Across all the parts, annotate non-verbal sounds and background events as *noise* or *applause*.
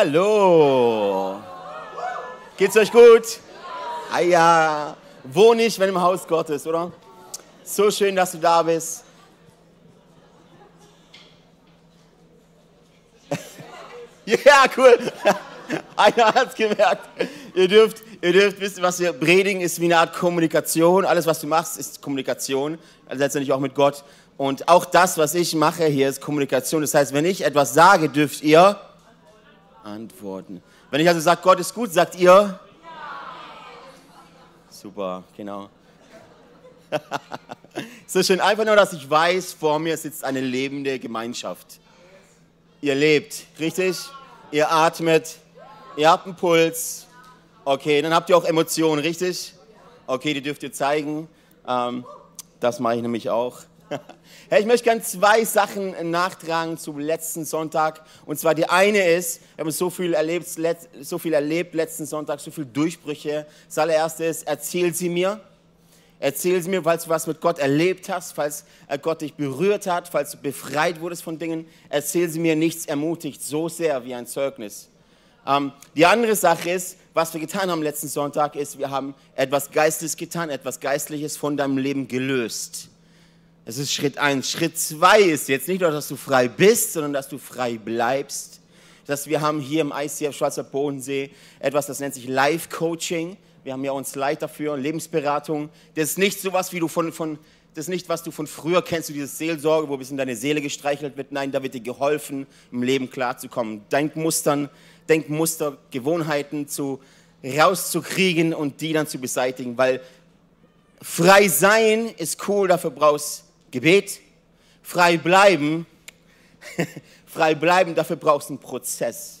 Hallo. Geht's euch gut? Ah ja, wo nicht, wenn im Haus Gottes, oder? So schön, dass du da bist. *laughs* ja, cool. *laughs* Einer hat es gemerkt. Ihr dürft, ihr dürft wissen, was wir predigen, ist wie eine Art Kommunikation. Alles, was du machst, ist Kommunikation. Also letztendlich auch mit Gott. Und auch das, was ich mache hier, ist Kommunikation. Das heißt, wenn ich etwas sage, dürft ihr antworten. Wenn ich also sage, Gott ist gut, sagt ihr? Ja. Super, genau. *laughs* so schön, einfach nur, dass ich weiß, vor mir sitzt eine lebende Gemeinschaft. Ihr lebt, richtig? Ihr atmet, ihr habt einen Puls. Okay, dann habt ihr auch Emotionen, richtig? Okay, die dürft ihr zeigen. Ähm, das mache ich nämlich auch. *laughs* Hey, ich möchte gerne zwei Sachen nachtragen zum letzten Sonntag. Und zwar die eine ist, wir haben so viel erlebt, so viel erlebt letzten Sonntag, so viele Durchbrüche. Das allererste ist, erzähl sie mir. Erzähl sie mir, falls du was mit Gott erlebt hast, falls Gott dich berührt hat, falls du befreit wurdest von Dingen. Erzähl sie mir, nichts ermutigt so sehr wie ein Zeugnis. Ähm, die andere Sache ist, was wir getan haben letzten Sonntag, ist, wir haben etwas Geistliches getan, etwas Geistliches von deinem Leben gelöst. Das ist Schritt eins. Schritt zwei ist jetzt nicht nur, dass du frei bist, sondern dass du frei bleibst. Dass wir haben hier im ICF Schwarzer Bodensee etwas, das nennt sich Life Coaching. Wir haben ja uns Leiter für Lebensberatung. Das ist nicht so was, wie du von, von das ist nicht, was du von früher kennst, du dieses Seelsorge, wo ein bisschen deine Seele gestreichelt wird. Nein, da wird dir geholfen, im Leben klarzukommen. Denkmustern, Denkmuster, Gewohnheiten zu, rauszukriegen und die dann zu beseitigen. Weil frei sein ist cool, dafür brauchst Gebet, frei bleiben, *laughs* frei bleiben, dafür brauchst du einen Prozess.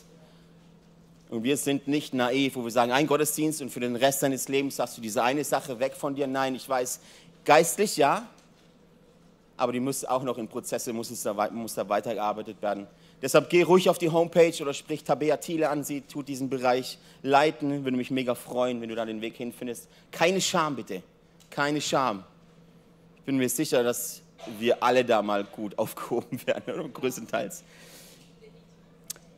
Und wir sind nicht naiv, wo wir sagen, ein Gottesdienst und für den Rest deines Lebens hast du diese eine Sache weg von dir. Nein, ich weiß, geistlich ja, aber die muss auch noch in Prozesse, muss, es da, muss da weitergearbeitet werden. Deshalb geh ruhig auf die Homepage oder sprich Tabea Thiele an, sie tut diesen Bereich leiten. Würde mich mega freuen, wenn du da den Weg hinfindest. Keine Scham bitte, keine Scham bin mir sicher, dass wir alle da mal gut *laughs* aufgehoben werden, größtenteils.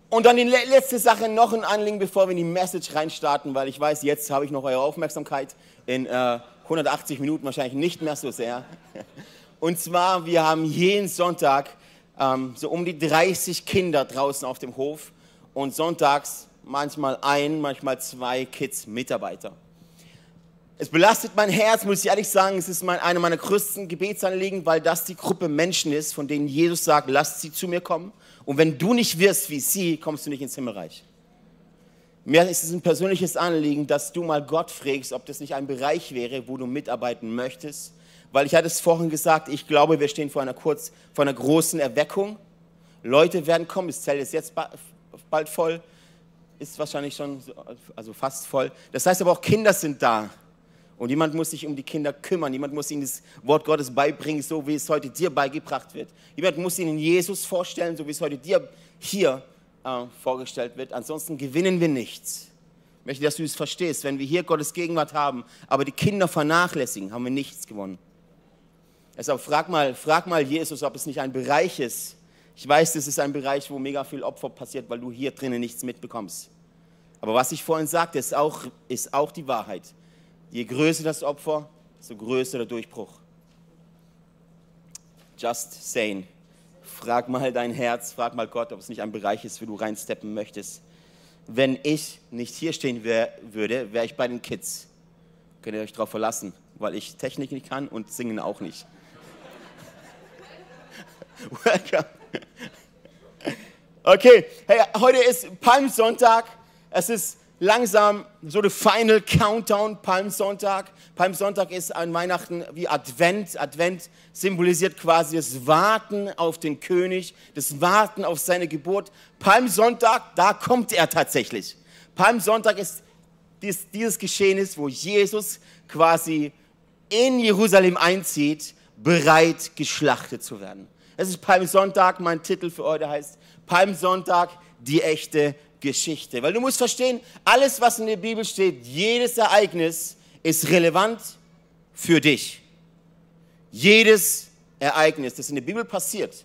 Und dann die letzte Sache, noch ein Anliegen, bevor wir in die Message reinstarten, weil ich weiß, jetzt habe ich noch eure Aufmerksamkeit. In äh, 180 Minuten wahrscheinlich nicht mehr so sehr. *laughs* Und zwar, wir haben jeden Sonntag ähm, so um die 30 Kinder draußen auf dem Hof und sonntags manchmal ein, manchmal zwei Kids, Mitarbeiter. Es belastet mein Herz, muss ich ehrlich sagen. Es ist mein, eine meiner größten Gebetsanliegen, weil das die Gruppe Menschen ist, von denen Jesus sagt, lasst sie zu mir kommen. Und wenn du nicht wirst wie sie, kommst du nicht ins Himmelreich. Mir ist es ein persönliches Anliegen, dass du mal Gott fragst, ob das nicht ein Bereich wäre, wo du mitarbeiten möchtest. Weil ich hatte es vorhin gesagt, ich glaube, wir stehen vor einer, kurz, vor einer großen Erweckung. Leute werden kommen, das Zelt ist jetzt bald voll, ist wahrscheinlich schon also fast voll. Das heißt aber auch Kinder sind da. Und jemand muss sich um die Kinder kümmern. Jemand muss ihnen das Wort Gottes beibringen, so wie es heute dir beigebracht wird. Jemand muss ihnen Jesus vorstellen, so wie es heute dir hier äh, vorgestellt wird. Ansonsten gewinnen wir nichts. Ich möchte, dass du es verstehst. Wenn wir hier Gottes Gegenwart haben, aber die Kinder vernachlässigen, haben wir nichts gewonnen. Deshalb frag mal, frag mal Jesus, ob es nicht ein Bereich ist. Ich weiß, das ist ein Bereich, wo mega viel Opfer passiert, weil du hier drinnen nichts mitbekommst. Aber was ich vorhin sagte, ist auch, ist auch die Wahrheit. Je größer das Opfer, desto größer der Durchbruch. Just saying. Frag mal dein Herz, frag mal Gott, ob es nicht ein Bereich ist, wo du reinsteppen möchtest. Wenn ich nicht hier stehen wär, würde, wäre ich bei den Kids. Könnt ihr euch darauf verlassen, weil ich Technik nicht kann und singen auch nicht. *laughs* Welcome. Okay, hey, heute ist Palmsonntag. Es ist langsam so der Final Countdown, Palmsonntag. Palmsonntag ist an Weihnachten wie Advent. Advent symbolisiert quasi das Warten auf den König, das Warten auf seine Geburt. Palmsonntag, da kommt er tatsächlich. Palmsonntag ist dieses, dieses Geschehnis, wo Jesus quasi in Jerusalem einzieht, bereit geschlachtet zu werden. Es ist Palmsonntag, mein Titel für heute heißt Palmsonntag, die echte Geschichte. Weil du musst verstehen, alles, was in der Bibel steht, jedes Ereignis ist relevant für dich. Jedes Ereignis, das in der Bibel passiert,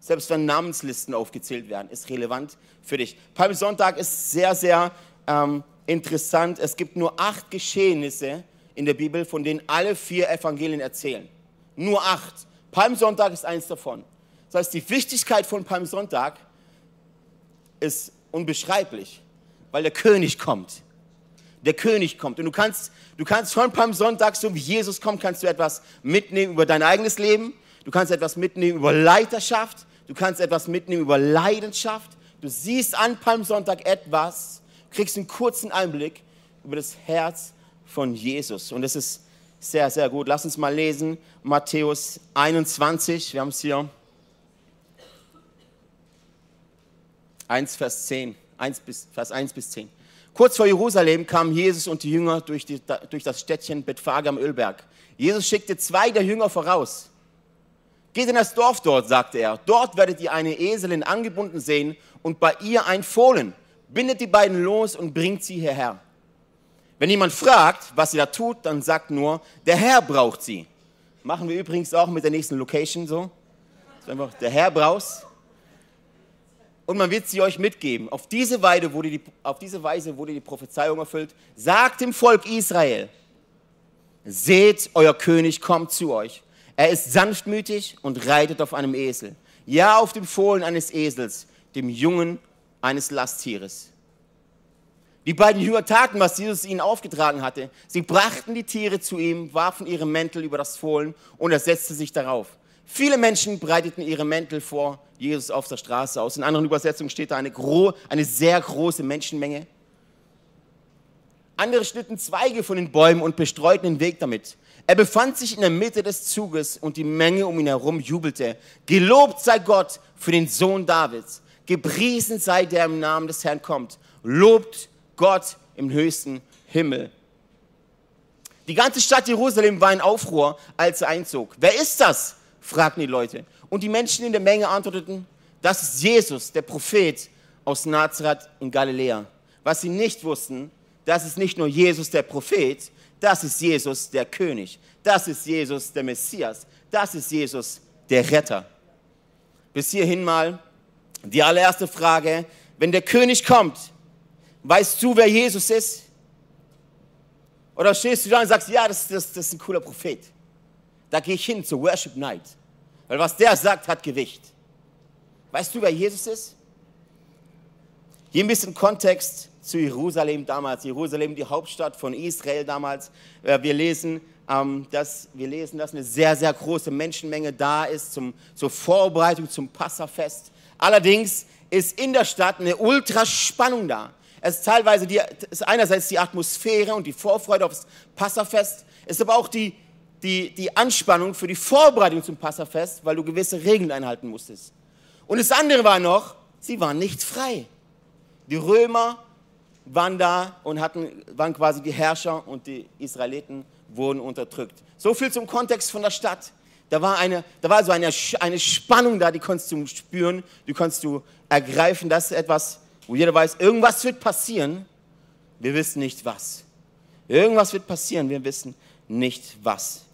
Selbst wenn Namenslisten aufgezählt werden, ist relevant für dich. Palmsonntag ist sehr, sehr ähm, interessant. Es gibt nur acht Geschehnisse in der Bibel, von denen alle vier Evangelien erzählen. Nur acht. Palmsonntag ist eins davon. Das heißt, die Wichtigkeit von Palmsonntag ist unbeschreiblich, weil der König kommt. Der König kommt. Und du kannst, du kannst von Palmsonntag, so wie Jesus kommt, kannst du etwas mitnehmen über dein eigenes Leben. Du kannst etwas mitnehmen über Leiterschaft. Du kannst etwas mitnehmen über Leidenschaft. Du siehst an Palmsonntag etwas, kriegst einen kurzen Einblick über das Herz von Jesus. Und das ist sehr, sehr gut. Lass uns mal lesen. Matthäus 21. Wir haben es hier. 1, Vers 10. 1 bis, Vers 1 bis 10. Kurz vor Jerusalem kamen Jesus und die Jünger durch, die, durch das Städtchen Bethphage am Ölberg. Jesus schickte zwei der Jünger voraus. Geht in das Dorf dort, sagte er. Dort werdet ihr eine Eselin angebunden sehen und bei ihr ein Fohlen. Bindet die beiden los und bringt sie hierher. Wenn jemand fragt, was sie da tut, dann sagt nur, der Herr braucht sie. Machen wir übrigens auch mit der nächsten Location so. Einfach, der Herr braucht und man wird sie euch mitgeben. Auf diese, Weise wurde die, auf diese Weise wurde die Prophezeiung erfüllt. Sagt dem Volk Israel, seht, euer König kommt zu euch. Er ist sanftmütig und reitet auf einem Esel. Ja, auf dem Fohlen eines Esels, dem Jungen eines Lasttieres. Die beiden Jünger taten, was Jesus ihnen aufgetragen hatte. Sie brachten die Tiere zu ihm, warfen ihre Mäntel über das Fohlen und er setzte sich darauf. Viele Menschen breiteten ihre Mäntel vor Jesus auf der Straße aus. In anderen Übersetzungen steht da eine, eine sehr große Menschenmenge. Andere schnitten Zweige von den Bäumen und bestreuten den Weg damit. Er befand sich in der Mitte des Zuges und die Menge um ihn herum jubelte. Gelobt sei Gott für den Sohn Davids. Gepriesen sei der im Namen des Herrn kommt. Lobt Gott im höchsten Himmel. Die ganze Stadt Jerusalem war in Aufruhr, als er einzog. Wer ist das? Fragten die Leute. Und die Menschen in der Menge antworteten, das ist Jesus, der Prophet aus Nazareth in Galiläa. Was sie nicht wussten, das ist nicht nur Jesus der Prophet, das ist Jesus der König, das ist Jesus der Messias, das ist Jesus der Retter. Bis hierhin mal die allererste Frage, wenn der König kommt, weißt du, wer Jesus ist? Oder stehst du da und sagst, ja, das, das, das ist ein cooler Prophet. Da gehe ich hin zur Worship Night. Weil was der sagt, hat Gewicht. Weißt du, wer Jesus ist? Hier ein bisschen Kontext zu Jerusalem damals. Jerusalem, die Hauptstadt von Israel damals. Äh, wir lesen, ähm, dass, wir lesen, dass eine sehr, sehr große Menschenmenge da ist zum, zur Vorbereitung zum Passafest. Allerdings ist in der Stadt eine Ultraspannung da. Es ist teilweise die, ist einerseits die Atmosphäre und die Vorfreude aufs Passafest, es ist aber auch die, die, die Anspannung für die Vorbereitung zum Passafest, weil du gewisse Regeln einhalten musstest. Und das andere war noch, sie waren nicht frei. Die Römer waren da und hatten, waren quasi die Herrscher und die Israeliten wurden unterdrückt. So viel zum Kontext von der Stadt. Da war, eine, da war so eine, eine Spannung da, die konntest du spüren, die konntest du ergreifen. Das ist etwas, wo jeder weiß, irgendwas wird passieren, wir wissen nicht was. Irgendwas wird passieren, wir wissen nicht was.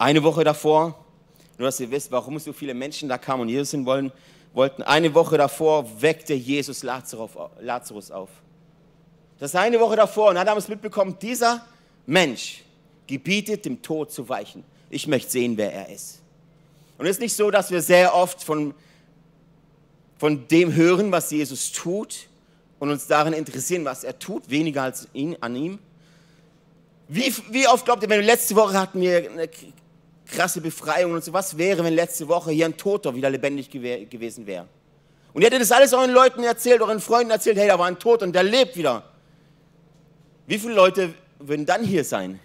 Eine Woche davor, nur dass ihr wisst, warum so viele Menschen da kamen und Jesus hin wollen, wollten, eine Woche davor weckte Jesus Lazarus auf. Das ist eine Woche davor und wir es mitbekommen, dieser Mensch gebietet dem Tod zu weichen. Ich möchte sehen, wer er ist. Und es ist nicht so, dass wir sehr oft von, von dem hören, was Jesus tut und uns darin interessieren, was er tut, weniger als ihn, an ihm. Wie, wie oft glaubt ihr, wenn wir letzte Woche hatten wir eine krasse Befreiung und so. Was wäre, wenn letzte Woche hier ein Toter wieder lebendig gew gewesen wäre? Und ihr hättet das alles euren Leuten erzählt, euren Freunden erzählt, hey, da war ein Toter und der lebt wieder. Wie viele Leute würden dann hier sein?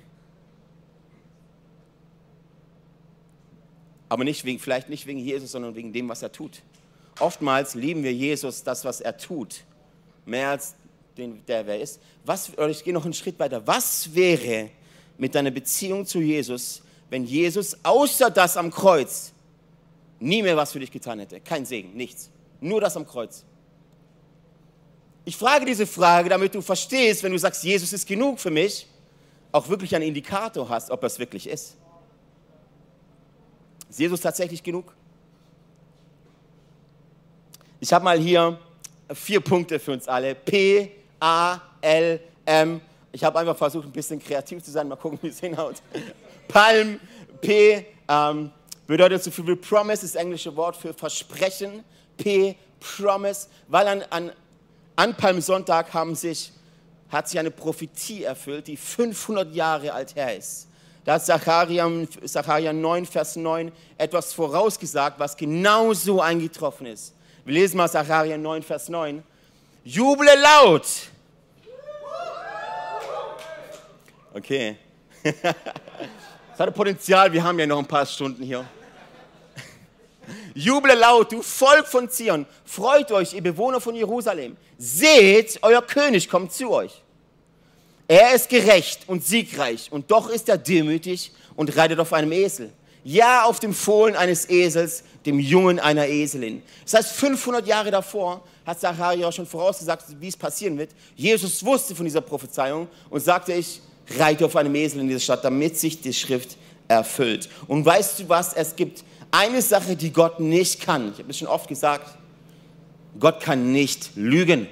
Aber nicht wegen, vielleicht nicht wegen Jesus, sondern wegen dem, was er tut. Oftmals lieben wir Jesus, das, was er tut, mehr als den, der wer ist. Was, ich gehe noch einen Schritt weiter. Was wäre mit deiner Beziehung zu Jesus, wenn Jesus außer das am Kreuz nie mehr was für dich getan hätte. Kein Segen, nichts. Nur das am Kreuz. Ich frage diese Frage, damit du verstehst, wenn du sagst, Jesus ist genug für mich, auch wirklich einen Indikator hast, ob er es wirklich ist. Ist Jesus tatsächlich genug? Ich habe mal hier vier Punkte für uns alle. P, A, L, M. Ich habe einfach versucht, ein bisschen kreativ zu sein. Mal gucken, wie es hinhaut. Palm, P, ähm, bedeutet so viel wie Promise, das englische Wort für Versprechen. P, Promise, weil an, an, an Palmsonntag haben sich, hat sich eine Prophetie erfüllt, die 500 Jahre alt her ist. Da hat Zacharia, Zacharia 9, Vers 9 etwas vorausgesagt, was genauso eingetroffen ist. Wir lesen mal Zacharia 9, Vers 9. Juble laut! Okay. Das hatte Potenzial, wir haben ja noch ein paar Stunden hier. Juble laut, du Volk von Zion, freut euch, ihr Bewohner von Jerusalem. Seht, euer König kommt zu euch. Er ist gerecht und siegreich und doch ist er demütig und reitet auf einem Esel. Ja, auf dem Fohlen eines Esels, dem Jungen einer Eselin. Das heißt, 500 Jahre davor hat Zacharia schon vorausgesagt, wie es passieren wird. Jesus wusste von dieser Prophezeiung und sagte, ich reite auf einem Esel in diese Stadt, damit sich die Schrift erfüllt. Und weißt du was? Es gibt eine Sache, die Gott nicht kann. Ich habe es schon oft gesagt. Gott kann nicht lügen.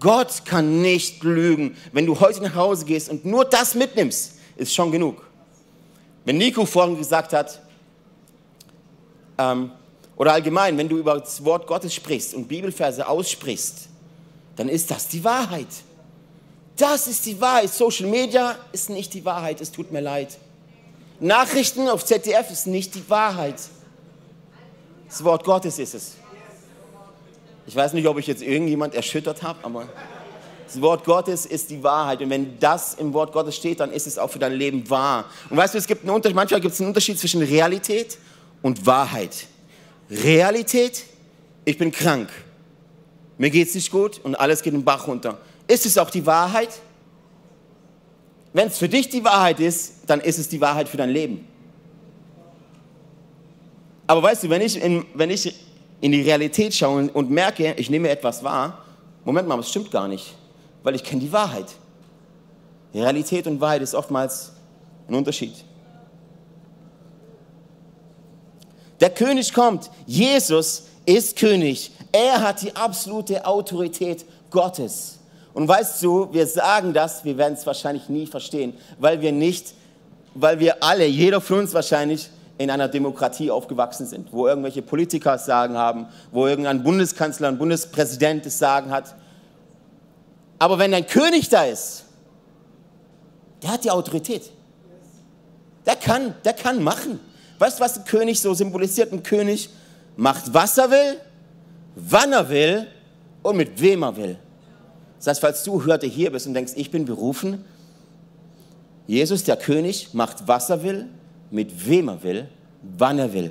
Gott kann nicht lügen. Wenn du heute nach Hause gehst und nur das mitnimmst, ist schon genug. Wenn Nico vorhin gesagt hat, ähm, oder allgemein, wenn du über das Wort Gottes sprichst und Bibelverse aussprichst, dann ist das die Wahrheit. Das ist die Wahrheit. Social Media ist nicht die Wahrheit, es tut mir leid. Nachrichten auf ZDF ist nicht die Wahrheit. Das Wort Gottes ist es. Ich weiß nicht, ob ich jetzt irgendjemand erschüttert habe, aber das Wort Gottes ist die Wahrheit. Und wenn das im Wort Gottes steht, dann ist es auch für dein Leben wahr. Und weißt du, es gibt einen Unterschied, manchmal gibt es einen Unterschied zwischen Realität und Wahrheit. Realität, ich bin krank, mir geht es nicht gut und alles geht den Bach runter. Ist es auch die Wahrheit? Wenn es für dich die Wahrheit ist, dann ist es die Wahrheit für dein Leben. Aber weißt du, wenn ich in, wenn ich in die Realität schaue und merke, ich nehme etwas wahr, Moment mal, das stimmt gar nicht, weil ich kenne die Wahrheit. Realität und Wahrheit ist oftmals ein Unterschied. Der König kommt. Jesus ist König. Er hat die absolute Autorität Gottes. Und weißt du, wir sagen das, wir werden es wahrscheinlich nie verstehen, weil wir nicht, weil wir alle, jeder von uns wahrscheinlich, in einer Demokratie aufgewachsen sind, wo irgendwelche Politiker sagen haben, wo irgendein Bundeskanzler, ein Bundespräsident es sagen hat. Aber wenn ein König da ist, der hat die Autorität. Der kann, der kann machen. Weißt du, was ein König so symbolisiert? Ein König macht, was er will, wann er will und mit wem er will. Das heißt, falls du heute hier bist und denkst, ich bin berufen, Jesus, der König, macht, was er will, mit wem er will, wann er will.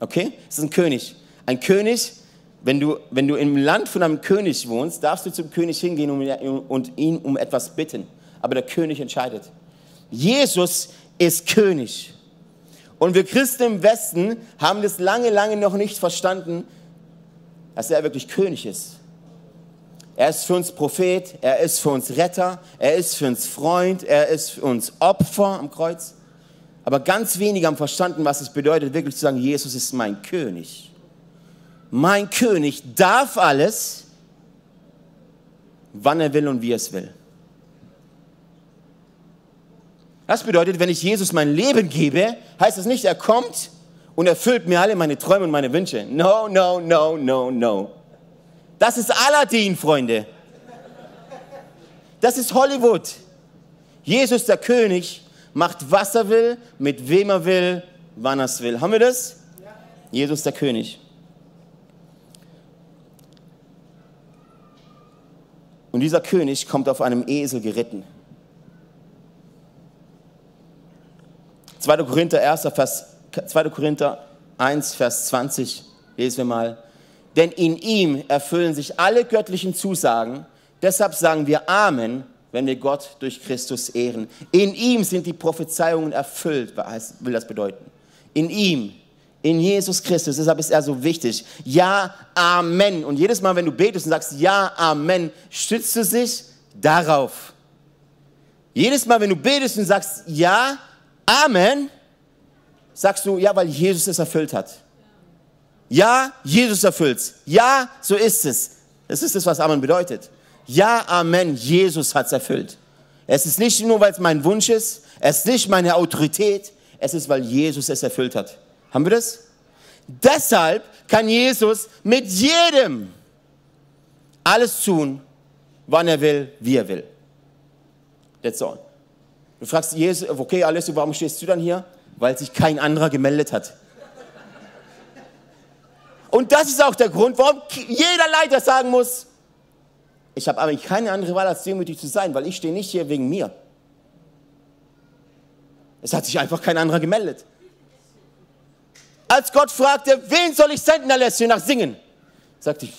Okay? Das ist ein König. Ein König, wenn du, wenn du im Land von einem König wohnst, darfst du zum König hingehen und ihn um etwas bitten. Aber der König entscheidet. Jesus ist König. Und wir Christen im Westen haben das lange, lange noch nicht verstanden, dass er wirklich König ist. Er ist für uns Prophet, er ist für uns Retter, er ist für uns Freund, er ist für uns Opfer am Kreuz. Aber ganz wenige haben verstanden, was es bedeutet, wirklich zu sagen, Jesus ist mein König. Mein König darf alles, wann er will und wie er es will. Das bedeutet, wenn ich Jesus mein Leben gebe, heißt das nicht, er kommt und erfüllt mir alle meine Träume und meine Wünsche. No, no, no, no, no. Das ist Aladdin, Freunde. Das ist Hollywood. Jesus, der König, macht, was er will, mit wem er will, wann er es will. Haben wir das? Jesus, der König. Und dieser König kommt auf einem Esel geritten. 2. Korinther, 1. Vers, 2. Korinther 1, Vers 20, lesen wir mal denn in ihm erfüllen sich alle göttlichen Zusagen. Deshalb sagen wir Amen, wenn wir Gott durch Christus ehren. In ihm sind die Prophezeiungen erfüllt, will das bedeuten? In ihm, in Jesus Christus, deshalb ist er so wichtig. Ja, Amen. Und jedes Mal, wenn du betest und sagst Ja, Amen, stützt du dich darauf. Jedes Mal, wenn du betest und sagst Ja, Amen, Sagst du, ja, weil Jesus es erfüllt hat. Ja, Jesus erfüllt es. Ja, so ist es. Das ist das, was Amen bedeutet. Ja, Amen, Jesus hat es erfüllt. Es ist nicht nur, weil es mein Wunsch ist, es ist nicht meine Autorität, es ist, weil Jesus es erfüllt hat. Haben wir das? Deshalb kann Jesus mit jedem alles tun, wann er will, wie er will. That's all. Du fragst Jesus, okay, Alessio, warum stehst du dann hier? Weil sich kein anderer gemeldet hat. Und das ist auch der Grund, warum jeder Leiter sagen muss, ich habe eigentlich keine andere Wahl, als demütig zu sein, weil ich stehe nicht hier wegen mir. Es hat sich einfach kein anderer gemeldet. Als Gott fragte, wen soll ich senden, Alessio, nach Singen? Sagte ich,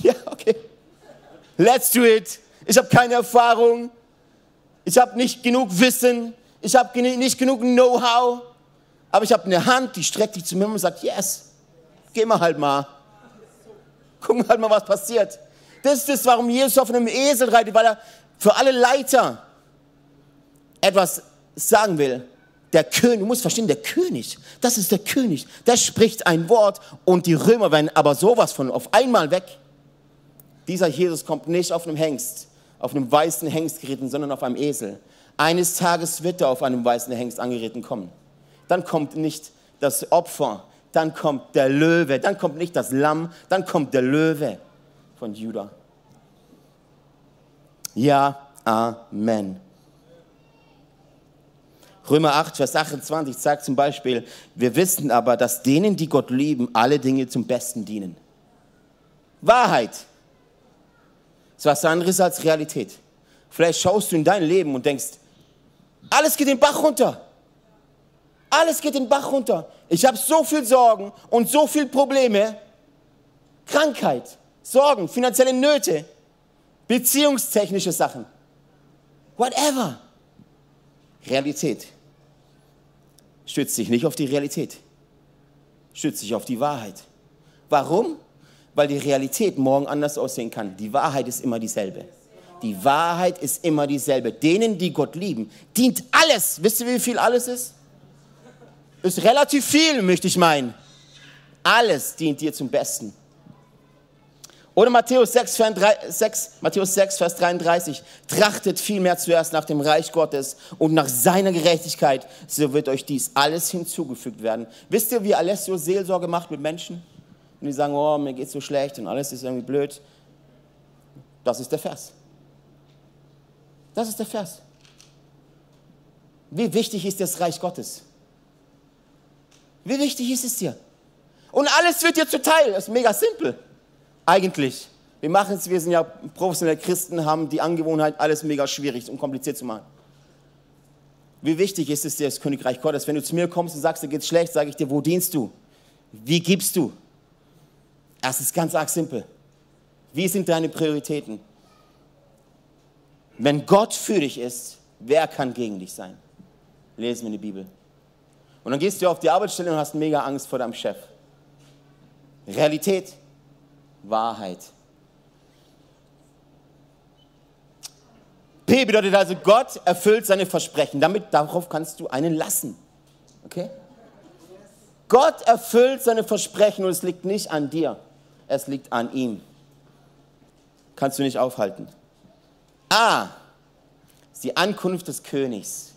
*laughs* ja, okay. Let's do it. Ich habe keine Erfahrung. Ich habe nicht genug Wissen. Ich habe nicht genug Know-how. Aber ich habe eine Hand, die streckt sich zu mir und sagt, yes, geh mal halt mal. Gucken halt mal, was passiert. Das ist das, warum Jesus auf einem Esel reitet, weil er für alle Leiter etwas sagen will. Der König, du musst verstehen, der König, das ist der König, der spricht ein Wort und die Römer werden aber sowas von auf einmal weg. Dieser Jesus kommt nicht auf einem Hengst, auf einem weißen Hengst geritten, sondern auf einem Esel. Eines Tages wird er auf einem weißen Hengst angeritten kommen. Dann kommt nicht das Opfer, dann kommt der Löwe, dann kommt nicht das Lamm, dann kommt der Löwe von Judah. Ja, Amen. Römer 8, Vers 28 sagt zum Beispiel, wir wissen aber, dass denen, die Gott lieben, alle Dinge zum Besten dienen. Wahrheit ist was anderes als Realität. Vielleicht schaust du in dein Leben und denkst, alles geht den Bach runter. Alles geht den Bach runter. Ich habe so viel Sorgen und so viel Probleme. Krankheit, Sorgen, finanzielle Nöte, beziehungstechnische Sachen. Whatever. Realität. Stützt sich nicht auf die Realität. Stützt sich auf die Wahrheit. Warum? weil die Realität morgen anders aussehen kann. Die Wahrheit ist immer dieselbe. Die Wahrheit ist immer dieselbe. Denen, die Gott lieben, dient alles. Wisst ihr, wie viel alles ist? Ist relativ viel, möchte ich meinen. Alles dient dir zum Besten. Oder Matthäus 6, 6, Matthäus 6, Vers 33. Trachtet vielmehr zuerst nach dem Reich Gottes und nach seiner Gerechtigkeit, so wird euch dies alles hinzugefügt werden. Wisst ihr, wie Alessio Seelsorge macht mit Menschen? und die sagen, oh, mir geht's so schlecht und alles ist irgendwie blöd. Das ist der Vers. Das ist der Vers. Wie wichtig ist das Reich Gottes? Wie wichtig ist es dir? Und alles wird dir zuteil. Das ist mega simpel. Eigentlich. Wir machen es, wir sind ja professionelle Christen, haben die Angewohnheit, alles mega schwierig und kompliziert zu machen. Wie wichtig ist es dir, das Königreich Gottes? Wenn du zu mir kommst und sagst, dir geht's schlecht, sage ich dir, wo dienst du? Wie gibst du? Es ist ganz arg simpel. Wie sind deine Prioritäten? Wenn Gott für dich ist, wer kann gegen dich sein? Lesen wir in die Bibel. Und dann gehst du auf die Arbeitsstelle und hast mega Angst vor deinem Chef. Realität, Wahrheit. P bedeutet also, Gott erfüllt seine Versprechen. Damit, darauf kannst du einen lassen. Okay? Gott erfüllt seine Versprechen und es liegt nicht an dir es liegt an ihm. Kannst du nicht aufhalten. A, ist die Ankunft des Königs.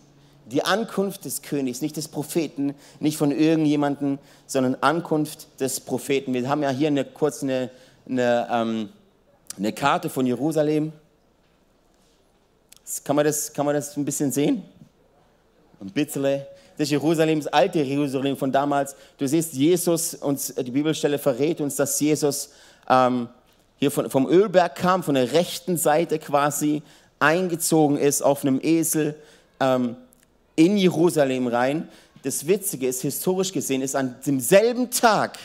Die Ankunft des Königs, nicht des Propheten, nicht von irgendjemandem, sondern Ankunft des Propheten. Wir haben ja hier eine, kurz eine, eine, ähm, eine Karte von Jerusalem. Kann man, das, kann man das ein bisschen sehen? Ein bisschen das Jerusalem, das alte Jerusalem von damals. Du siehst, Jesus, uns, die Bibelstelle verrät uns, dass Jesus ähm, hier von, vom Ölberg kam, von der rechten Seite quasi eingezogen ist auf einem Esel ähm, in Jerusalem rein. Das Witzige ist, historisch gesehen, ist an demselben Tag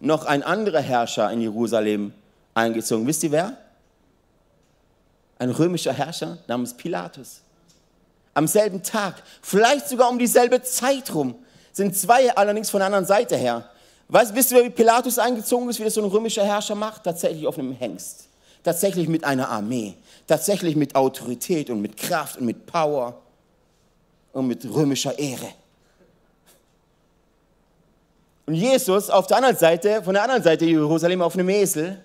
noch ein anderer Herrscher in Jerusalem eingezogen. Wisst ihr wer? Ein römischer Herrscher namens Pilatus am selben Tag, vielleicht sogar um dieselbe Zeit rum, sind zwei allerdings von der anderen Seite her. Weißt, wisst ihr, wie Pilatus eingezogen ist, wie das so ein römischer Herrscher macht? Tatsächlich auf einem Hengst. Tatsächlich mit einer Armee. Tatsächlich mit Autorität und mit Kraft und mit Power. Und mit römischer Ehre. Und Jesus auf der anderen Seite, von der anderen Seite Jerusalem auf einem Esel,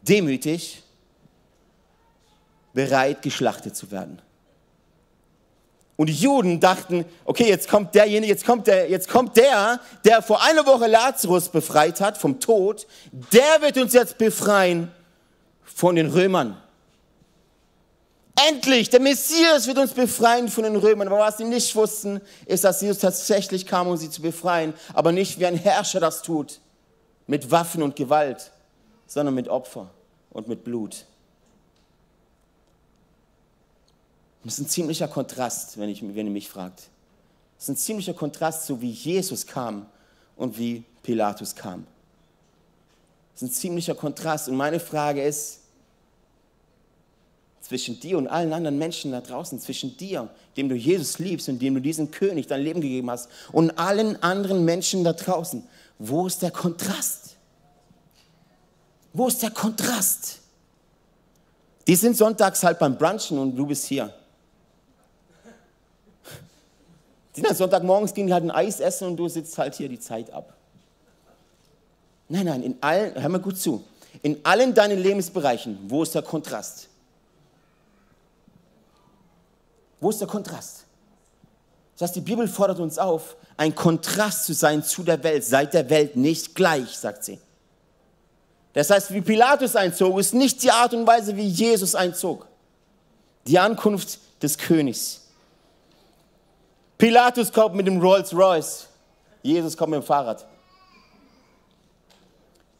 demütig, bereit geschlachtet zu werden. Und die Juden dachten, okay, jetzt kommt derjenige, jetzt kommt der, jetzt kommt der, der vor einer Woche Lazarus befreit hat vom Tod, der wird uns jetzt befreien von den Römern. Endlich, der Messias wird uns befreien von den Römern. Aber was sie nicht wussten, ist, dass Jesus tatsächlich kam, um sie zu befreien, aber nicht wie ein Herrscher das tut, mit Waffen und Gewalt, sondern mit Opfer und mit Blut. Das ist ein ziemlicher Kontrast, wenn, ich, wenn ihr mich fragt. Das ist ein ziemlicher Kontrast, so wie Jesus kam und wie Pilatus kam. Das ist ein ziemlicher Kontrast. Und meine Frage ist, zwischen dir und allen anderen Menschen da draußen, zwischen dir, dem du Jesus liebst und dem du diesen König dein Leben gegeben hast, und allen anderen Menschen da draußen, wo ist der Kontrast? Wo ist der Kontrast? Die sind sonntags halt beim Brunchen und du bist hier. Die sind Sonntagmorgens gehen halt ein Eis essen und du sitzt halt hier die Zeit ab. Nein, nein, in allen, hör mal gut zu, in allen deinen Lebensbereichen, wo ist der Kontrast? Wo ist der Kontrast? Das heißt, die Bibel fordert uns auf, ein Kontrast zu sein zu der Welt. Seid der Welt nicht gleich, sagt sie. Das heißt, wie Pilatus einzog, ist nicht die Art und Weise, wie Jesus einzog. Die Ankunft des Königs. Pilatus kommt mit dem Rolls Royce. Jesus kommt mit dem Fahrrad.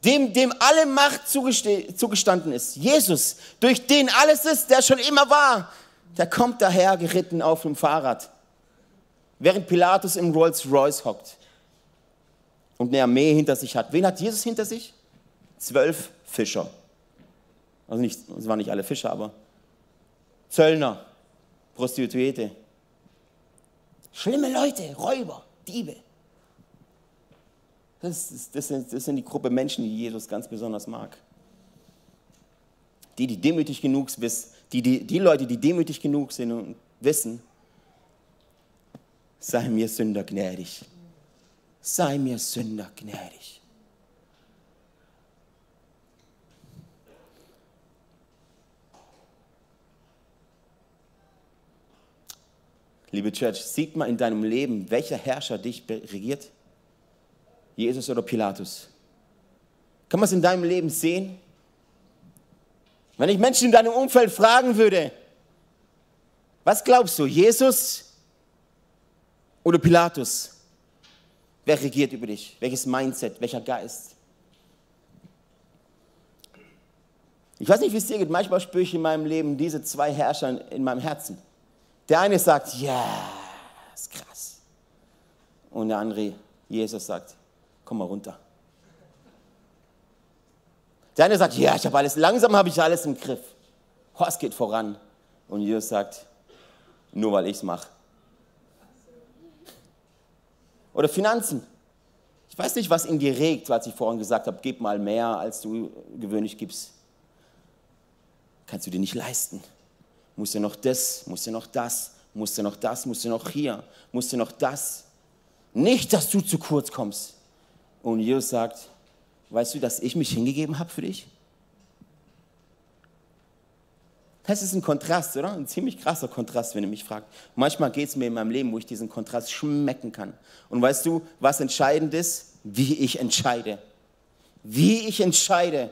Dem, dem alle Macht zugestanden ist. Jesus, durch den alles ist, der schon immer war. Der kommt daher geritten auf dem Fahrrad. Während Pilatus im Rolls Royce hockt und eine Armee hinter sich hat. Wen hat Jesus hinter sich? Zwölf Fischer. Also nicht, es waren nicht alle Fischer, aber Zöllner, Prostituierte, Schlimme Leute, Räuber, Diebe. Das, ist, das, sind, das sind die Gruppe Menschen, die Jesus ganz besonders mag. Die, die demütig genug sind, die, die, die Leute, die demütig genug sind und wissen, sei mir Sünder gnädig. Sei mir Sünder gnädig. Liebe Church, sieht man in deinem Leben, welcher Herrscher dich regiert? Jesus oder Pilatus? Kann man es in deinem Leben sehen? Wenn ich Menschen in deinem Umfeld fragen würde, was glaubst du, Jesus oder Pilatus? Wer regiert über dich? Welches Mindset? Welcher Geist? Ich weiß nicht, wie es dir geht. Manchmal spüre ich in meinem Leben diese zwei Herrscher in meinem Herzen. Der eine sagt, ja, ist krass. Und der andere, Jesus sagt, komm mal runter. Der eine sagt, ja, ich habe alles, langsam habe ich alles im Griff. Oh, geht voran. Und Jesus sagt, nur weil ich es mache. Oder Finanzen. Ich weiß nicht, was ihn dir regt, was ich vorhin gesagt habe, gib mal mehr, als du gewöhnlich gibst. Kannst du dir nicht leisten musst du noch das, musst du noch das, musst du noch das, musst du noch hier, musst du noch das. Nicht, dass du zu kurz kommst. Und Jesus sagt, weißt du, dass ich mich hingegeben habe für dich? Das ist ein Kontrast, oder? Ein ziemlich krasser Kontrast, wenn du mich fragst. Manchmal geht es mir in meinem Leben, wo ich diesen Kontrast schmecken kann. Und weißt du, was entscheidend ist? Wie ich entscheide. Wie ich entscheide.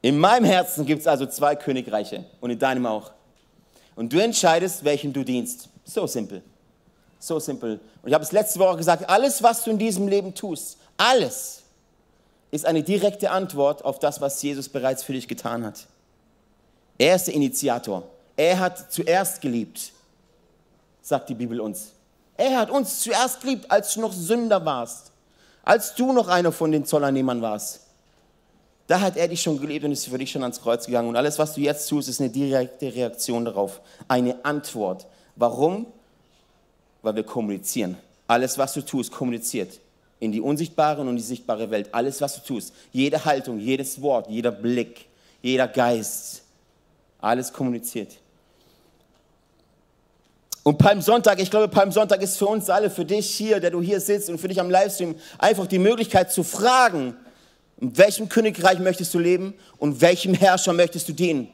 In meinem Herzen gibt es also zwei Königreiche und in deinem auch. Und du entscheidest, welchem du dienst. So simpel. So simpel. Und ich habe es letzte Woche gesagt, alles, was du in diesem Leben tust, alles ist eine direkte Antwort auf das, was Jesus bereits für dich getan hat. Er ist der Initiator. Er hat zuerst geliebt, sagt die Bibel uns. Er hat uns zuerst geliebt, als du noch Sünder warst, als du noch einer von den Zollernehmern warst. Da hat er dich schon geliebt und ist für dich schon ans Kreuz gegangen. Und alles, was du jetzt tust, ist eine direkte Reaktion darauf. Eine Antwort. Warum? Weil wir kommunizieren. Alles, was du tust, kommuniziert. In die unsichtbare und die sichtbare Welt. Alles, was du tust. Jede Haltung, jedes Wort, jeder Blick, jeder Geist. Alles kommuniziert. Und Palmsonntag, ich glaube, Palmsonntag ist für uns alle, für dich hier, der du hier sitzt und für dich am Livestream, einfach die Möglichkeit zu fragen, in welchem Königreich möchtest du leben und welchem Herrscher möchtest du dienen?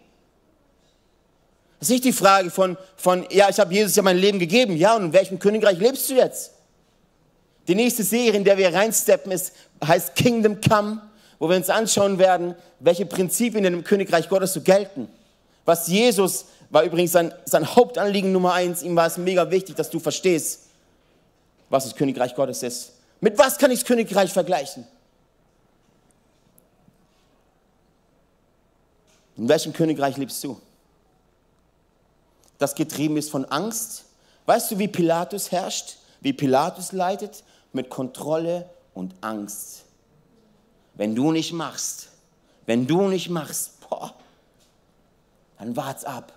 Das ist nicht die Frage von, von ja, ich habe Jesus ja mein Leben gegeben, ja, und in welchem Königreich lebst du jetzt? Die nächste Serie, in der wir reinsteppen, ist, heißt Kingdom Come, wo wir uns anschauen werden, welche Prinzipien in dem Königreich Gottes so gelten. Was Jesus war übrigens sein, sein Hauptanliegen Nummer eins. Ihm war es mega wichtig, dass du verstehst, was das Königreich Gottes ist. Mit was kann ich das Königreich vergleichen? In welchem Königreich lebst du? Das getrieben ist von Angst. Weißt du, wie Pilatus herrscht? Wie Pilatus leitet? Mit Kontrolle und Angst. Wenn du nicht machst, wenn du nicht machst, boah, dann wart's ab.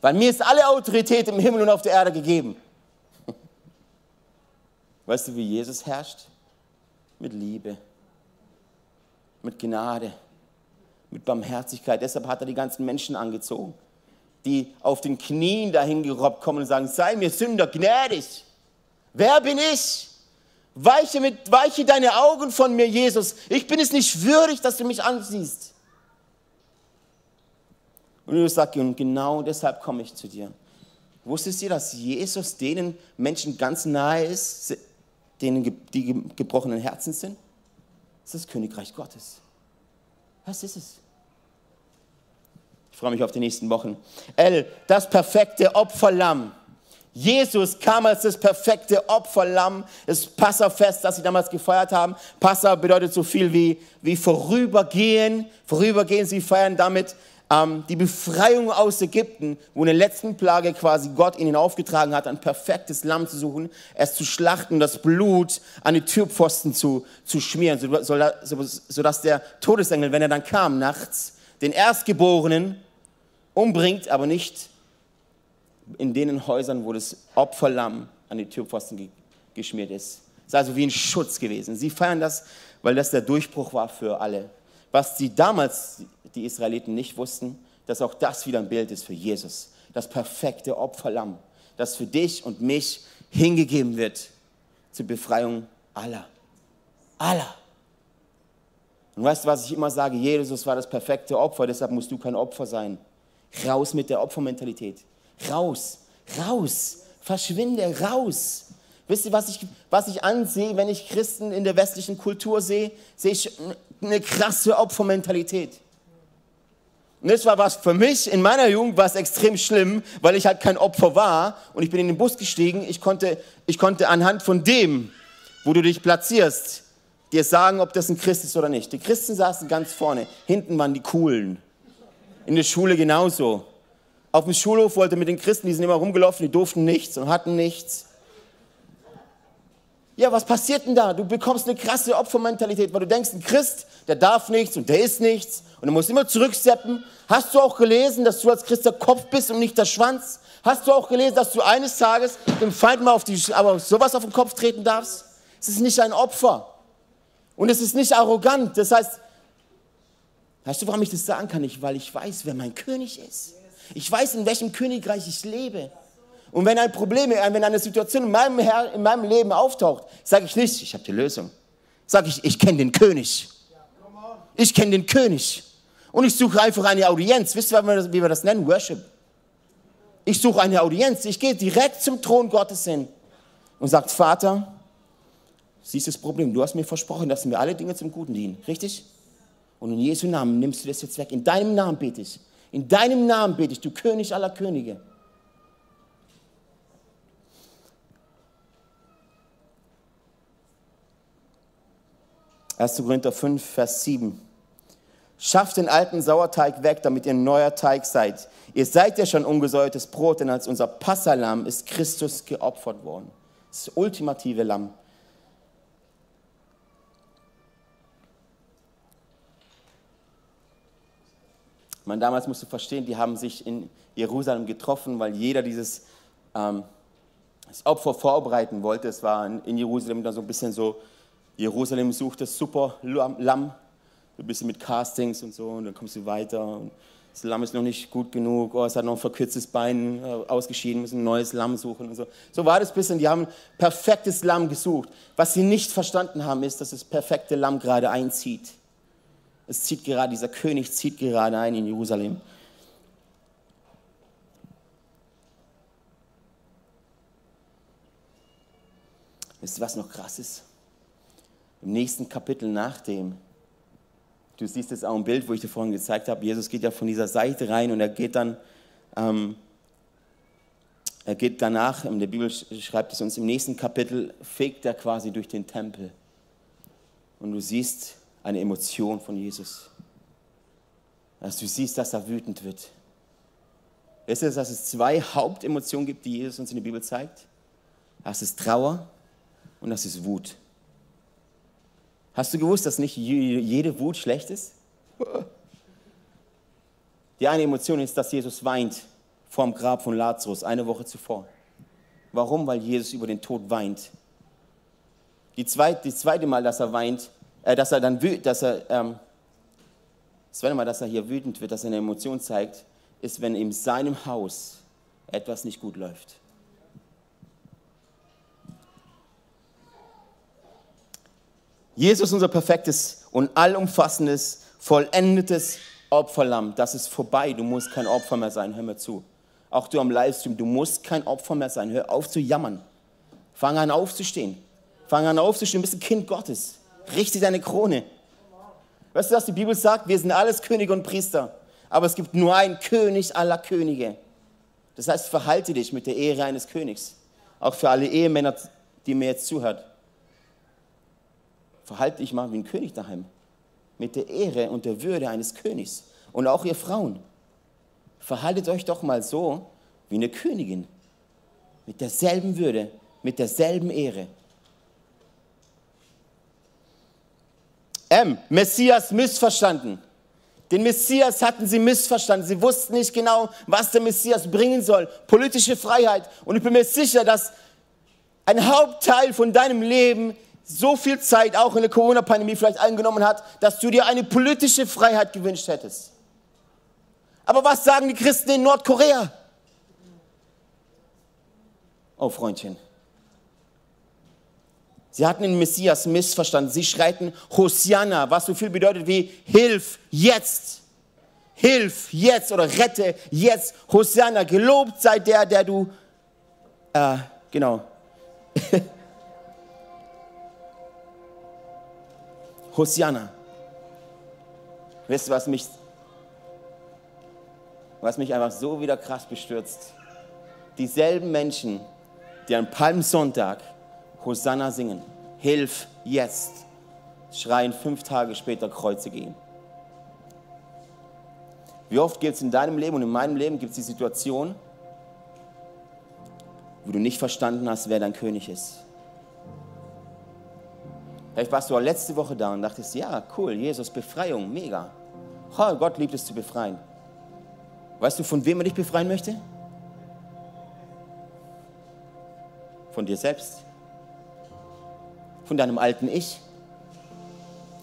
Weil mir ist alle Autorität im Himmel und auf der Erde gegeben. *laughs* Weißt du, wie Jesus herrscht? Mit Liebe, mit Gnade, mit Barmherzigkeit. Deshalb hat er die ganzen Menschen angezogen, die auf den Knien dahin gerobbt kommen und sagen, sei mir Sünder gnädig. Wer bin ich? Weiche, mit, weiche deine Augen von mir, Jesus. Ich bin es nicht würdig, dass du mich ansiehst. Und Jesus sagt, und genau deshalb komme ich zu dir. Wusstest ihr, dass Jesus denen Menschen ganz nahe ist, denen die gebrochenen Herzen sind? Das ist das Königreich Gottes. Was ist es? Ich freue mich auf die nächsten Wochen. L, das perfekte Opferlamm. Jesus kam als das perfekte Opferlamm, das Passafest, das sie damals gefeiert haben. Passa bedeutet so viel wie, wie vorübergehen. Vorübergehen, sie feiern damit ähm, die Befreiung aus Ägypten, wo in der letzten Plage quasi Gott ihnen aufgetragen hat, ein perfektes Lamm zu suchen, es zu schlachten, das Blut an die Türpfosten zu, zu schmieren, sodass der Todesengel, wenn er dann kam nachts, den Erstgeborenen umbringt, aber nicht in den Häusern, wo das Opferlamm an die Türpfosten geschmiert ist. Es ist also wie ein Schutz gewesen. Sie feiern das, weil das der Durchbruch war für alle. Was sie damals die Israeliten nicht wussten, dass auch das wieder ein Bild ist für Jesus, das perfekte Opferlamm, das für dich und mich hingegeben wird zur Befreiung aller. Aller. Und weißt du, was ich immer sage? Jesus war das perfekte Opfer, deshalb musst du kein Opfer sein. Raus mit der Opfermentalität. Raus, raus, verschwinde, raus. Wisst ihr, was ich, was ich ansehe, wenn ich Christen in der westlichen Kultur sehe? Sehe ich eine krasse Opfermentalität. Und das war was für mich in meiner Jugend war es extrem schlimm, weil ich halt kein Opfer war und ich bin in den Bus gestiegen. Ich konnte, ich konnte anhand von dem, wo du dich platzierst, dir sagen, ob das ein Christ ist oder nicht. Die Christen saßen ganz vorne, hinten waren die Coolen. In der Schule genauso. Auf dem Schulhof wollte mit den Christen, die sind immer rumgelaufen, die durften nichts und hatten nichts. Ja, was passiert denn da? Du bekommst eine krasse Opfermentalität, weil du denkst, ein Christ, der darf nichts und der ist nichts und du musst immer zurücksteppen. Hast du auch gelesen, dass du als Christ der Kopf bist und nicht der Schwanz? Hast du auch gelesen, dass du eines Tages dem Feind mal auf die, aber sowas auf den Kopf treten darfst? Es ist nicht ein Opfer. Und es ist nicht arrogant. Das heißt, weißt du, warum ich das sagen kann? Ich, weil ich weiß, wer mein König ist. Ich weiß, in welchem Königreich ich lebe. Und wenn ein Problem, wenn eine Situation in meinem, Herr, in meinem Leben auftaucht, sage ich nicht, ich habe die Lösung. Sage ich, ich kenne den König. Ich kenne den König. Und ich suche einfach eine Audienz. Wisst ihr, wie wir das nennen? Worship. Ich suche eine Audienz. Ich gehe direkt zum Thron Gottes hin und sage, Vater, siehst das Problem. Du hast mir versprochen, dass mir alle Dinge zum Guten dienen. Richtig? Und in Jesu Namen nimmst du das jetzt weg. In deinem Namen bete ich. In deinem Namen bete ich, du König aller Könige. 1. Korinther 5, Vers 7. Schafft den alten Sauerteig weg, damit ihr neuer Teig seid. Ihr seid ja schon ungesäuertes Brot, denn als unser Passalam ist Christus geopfert worden. Das ultimative Lamm. Man damals musste verstehen, die haben sich in Jerusalem getroffen, weil jeder dieses ähm, das Opfer vorbereiten wollte. Es war in Jerusalem dann so ein bisschen so Jerusalem sucht das super Lamm, ein bisschen mit Castings und so, und dann kommst du weiter. Und das Lamm ist noch nicht gut genug, oh, es hat noch ein verkürztes Bein äh, ausgeschieden, müssen ein neues Lamm suchen und so. So war das ein bisschen, die haben perfektes Lamm gesucht. Was sie nicht verstanden haben, ist, dass das perfekte Lamm gerade einzieht. Es zieht gerade, dieser König zieht gerade ein in Jerusalem. Wisst ihr, was noch krass ist? Im nächsten Kapitel nach dem Du siehst jetzt auch ein Bild, wo ich dir vorhin gezeigt habe. Jesus geht ja von dieser Seite rein und er geht dann, ähm, er geht danach, in der Bibel schreibt es uns im nächsten Kapitel, fegt er quasi durch den Tempel. Und du siehst eine Emotion von Jesus. Dass du siehst, dass er wütend wird. Weißt du, dass es zwei Hauptemotionen gibt, die Jesus uns in der Bibel zeigt? Das ist Trauer und das ist Wut. Hast du gewusst, dass nicht jede Wut schlecht ist? *laughs* Die eine Emotion ist, dass Jesus weint vorm Grab von Lazarus eine Woche zuvor. Warum? Weil Jesus über den Tod weint. Die zweite, die zweite Mal, dass er weint, äh, dass er dann wütend, dass er, ähm, das Mal, dass er hier wütend wird, dass er eine Emotion zeigt, ist, wenn in seinem Haus etwas nicht gut läuft. Jesus, unser perfektes und allumfassendes, vollendetes Opferlamm, das ist vorbei. Du musst kein Opfer mehr sein. Hör mir zu. Auch du am Livestream, du musst kein Opfer mehr sein. Hör auf zu jammern. Fang an aufzustehen. Fang an aufzustehen. Du bist ein Kind Gottes. Richte deine Krone. Weißt du, was die Bibel sagt? Wir sind alles Könige und Priester. Aber es gibt nur einen König aller Könige. Das heißt, verhalte dich mit der Ehre eines Königs. Auch für alle Ehemänner, die mir jetzt zuhört verhalte dich mal wie ein König daheim. Mit der Ehre und der Würde eines Königs. Und auch ihr Frauen. Verhaltet euch doch mal so wie eine Königin. Mit derselben Würde, mit derselben Ehre. M. Messias missverstanden. Den Messias hatten sie missverstanden. Sie wussten nicht genau, was der Messias bringen soll. Politische Freiheit. Und ich bin mir sicher, dass ein Hauptteil von deinem Leben so viel Zeit auch in der Corona-Pandemie vielleicht eingenommen hat, dass du dir eine politische Freiheit gewünscht hättest. Aber was sagen die Christen in Nordkorea? Oh Freundchen. Sie hatten den Messias missverstanden. Sie schreiten Hosianna, was so viel bedeutet wie Hilf jetzt. Hilf jetzt oder rette jetzt. Hosianna, gelobt sei der, der du, äh, genau, *laughs* Hosianna. Wisst ihr, was mich, was mich einfach so wieder krass bestürzt? Dieselben Menschen, die am Palmsonntag Hosanna singen, Hilf jetzt, schreien fünf Tage später Kreuze gehen. Wie oft gibt es in deinem Leben und in meinem Leben gibt es die Situation, wo du nicht verstanden hast, wer dein König ist. Vielleicht warst du auch letzte Woche da und dachtest, ja, cool, Jesus, Befreiung, mega. Oh, Gott liebt es zu befreien. Weißt du, von wem er dich befreien möchte? Von dir selbst. Von deinem alten Ich.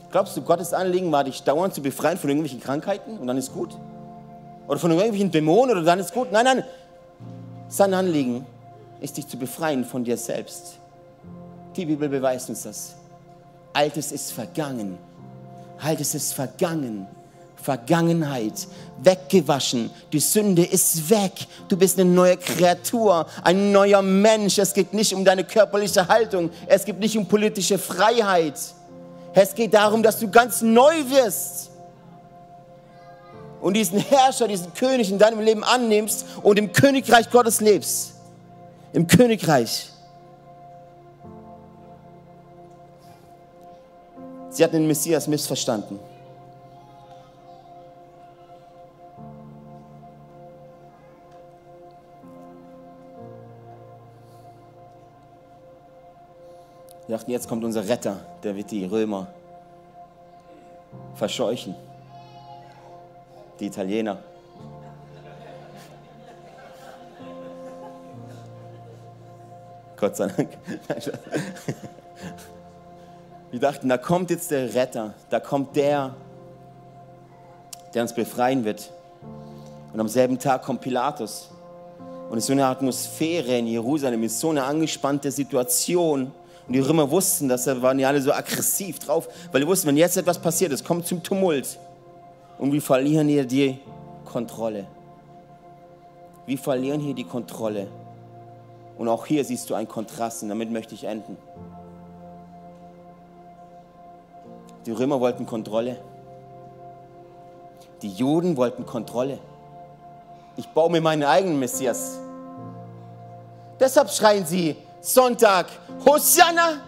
Glaubst du, Gottes Anliegen war, dich dauernd zu befreien von irgendwelchen Krankheiten und dann ist gut? Oder von irgendwelchen Dämonen oder dann ist gut? Nein, nein. Sein Anliegen ist, dich zu befreien von dir selbst. Die Bibel beweist uns das. Altes ist vergangen. Altes ist vergangen. Vergangenheit, weggewaschen. Die Sünde ist weg. Du bist eine neue Kreatur, ein neuer Mensch. Es geht nicht um deine körperliche Haltung. Es geht nicht um politische Freiheit. Es geht darum, dass du ganz neu wirst und diesen Herrscher, diesen König in deinem Leben annimmst und im Königreich Gottes lebst. Im Königreich. Sie hatten den Messias missverstanden. Dachten, jetzt kommt unser Retter, der wird die Römer verscheuchen. Die Italiener. Gott sei Dank. Wir dachten, da kommt jetzt der Retter, da kommt der, der uns befreien wird. Und am selben Tag kommt Pilatus. Und es ist so eine Atmosphäre in Jerusalem, es ist so eine angespannte Situation. Und die Römer wussten das, da waren die alle so aggressiv drauf, weil die wussten, wenn jetzt etwas passiert, es kommt zum Tumult. Und wir verlieren hier die Kontrolle. Wir verlieren hier die Kontrolle. Und auch hier siehst du einen Kontrast und damit möchte ich enden. Die Römer wollten Kontrolle. Die Juden wollten Kontrolle. Ich baue mir meinen eigenen Messias. Deshalb schreien sie Sonntag, Hosanna,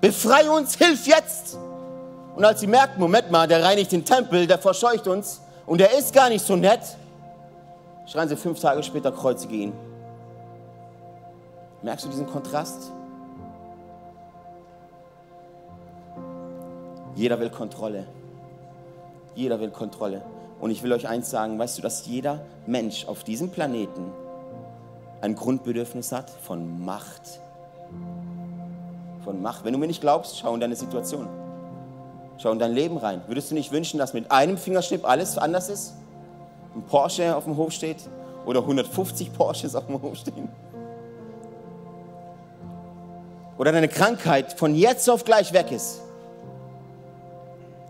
befrei uns, hilf jetzt. Und als sie merken, Moment mal, der reinigt den Tempel, der verscheucht uns und der ist gar nicht so nett, schreien sie fünf Tage später, kreuzige ihn. Merkst du diesen Kontrast? Jeder will Kontrolle. Jeder will Kontrolle. Und ich will euch eins sagen, weißt du, dass jeder Mensch auf diesem Planeten ein Grundbedürfnis hat von Macht. Von Macht. Wenn du mir nicht glaubst, schau in deine Situation. Schau in dein Leben rein. Würdest du nicht wünschen, dass mit einem Fingerschnipp alles anders ist? Ein Porsche auf dem Hof steht oder 150 Porsches auf dem Hof stehen? Oder deine Krankheit von jetzt auf gleich weg ist?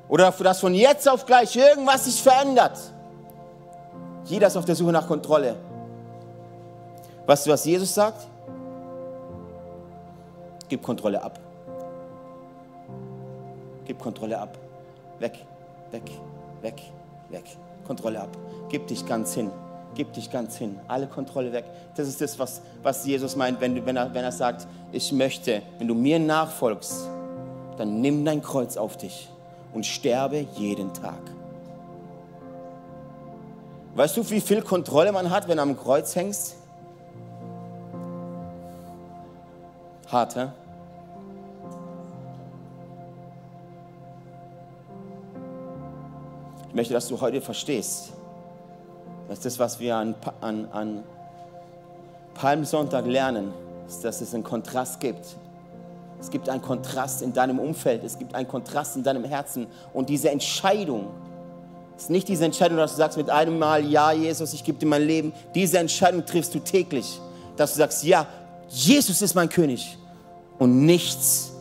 Oder dass von jetzt auf gleich irgendwas sich verändert? Jeder ist auf der Suche nach Kontrolle. Weißt du, was Jesus sagt? Gib Kontrolle ab. Gib Kontrolle ab. Weg, weg, weg, weg. Kontrolle ab. Gib dich ganz hin. Gib dich ganz hin. Alle Kontrolle weg. Das ist das, was, was Jesus meint, wenn, wenn, er, wenn er sagt, ich möchte, wenn du mir nachfolgst, dann nimm dein Kreuz auf dich und sterbe jeden Tag. Weißt du, wie viel Kontrolle man hat, wenn du am Kreuz hängst? Hart, hä? Ich möchte, dass du heute verstehst, dass das, was wir an, an, an Palmsonntag lernen, ist, dass es einen Kontrast gibt. Es gibt einen Kontrast in deinem Umfeld, es gibt einen Kontrast in deinem Herzen. Und diese Entscheidung ist nicht diese Entscheidung, dass du sagst mit einem Mal, ja, Jesus, ich gebe dir mein Leben. Diese Entscheidung triffst du täglich, dass du sagst, ja, Jesus ist mein König und nichts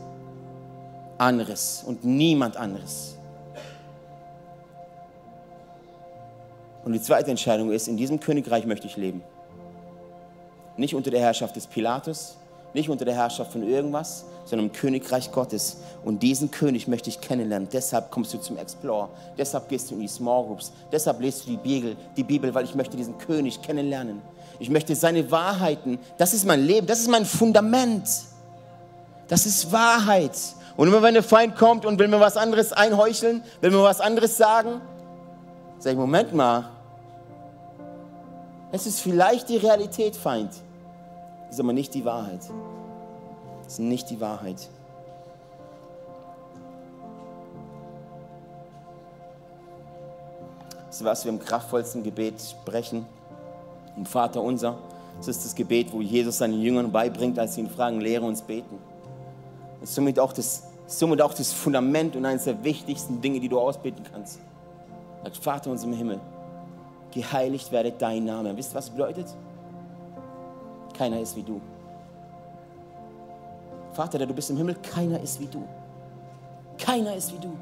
anderes und niemand anderes. Und die zweite Entscheidung ist, in diesem Königreich möchte ich leben. Nicht unter der Herrschaft des Pilatus, nicht unter der Herrschaft von irgendwas, sondern im Königreich Gottes. Und diesen König möchte ich kennenlernen. Deshalb kommst du zum Explore. Deshalb gehst du in die Small Groups. Deshalb lest du die Bibel, die Bibel, weil ich möchte diesen König kennenlernen. Ich möchte seine Wahrheiten. Das ist mein Leben. Das ist mein Fundament. Das ist Wahrheit. Und immer wenn der Feind kommt und will mir was anderes einheucheln, will mir was anderes sagen, sage ich, Moment mal. Es ist vielleicht die Realität, Feind. Ist aber nicht die Wahrheit. Ist nicht die Wahrheit. Was wir im kraftvollsten Gebet sprechen. Im Vater unser. Das ist das Gebet, wo Jesus seinen Jüngern beibringt, als sie ihn fragen, lehre uns beten. Das ist somit auch das, somit auch das Fundament und eines der wichtigsten Dinge, die du ausbeten kannst. Sagt, Vater unser im Himmel, geheiligt werde dein Name. Wisst ihr, was bedeutet? Keiner ist wie du. Vater, der du bist im Himmel, keiner ist wie du. Keiner ist wie du.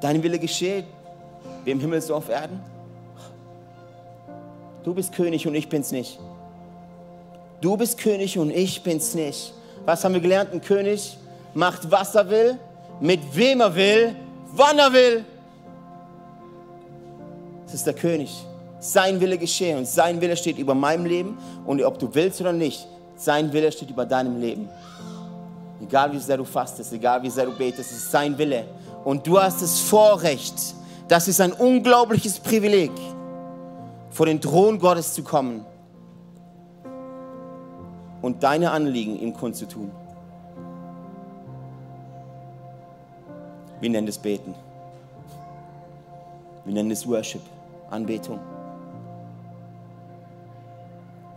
Dein Wille geschehe, wie im Himmel so auf Erden. Du bist König und ich bin's nicht. Du bist König und ich bin's nicht. Was haben wir gelernt? Ein König macht, was er will, mit wem er will, wann er will. Das ist der König. Sein Wille geschehe und sein Wille steht über meinem Leben und ob du willst oder nicht, sein Wille steht über deinem Leben. Egal wie sehr du fastest, egal wie sehr du betest, es ist sein Wille. Und du hast das Vorrecht, das ist ein unglaubliches Privileg, vor den Thron Gottes zu kommen und deine Anliegen ihm kundzutun. Wir nennen es Beten. Wir nennen es Worship, Anbetung.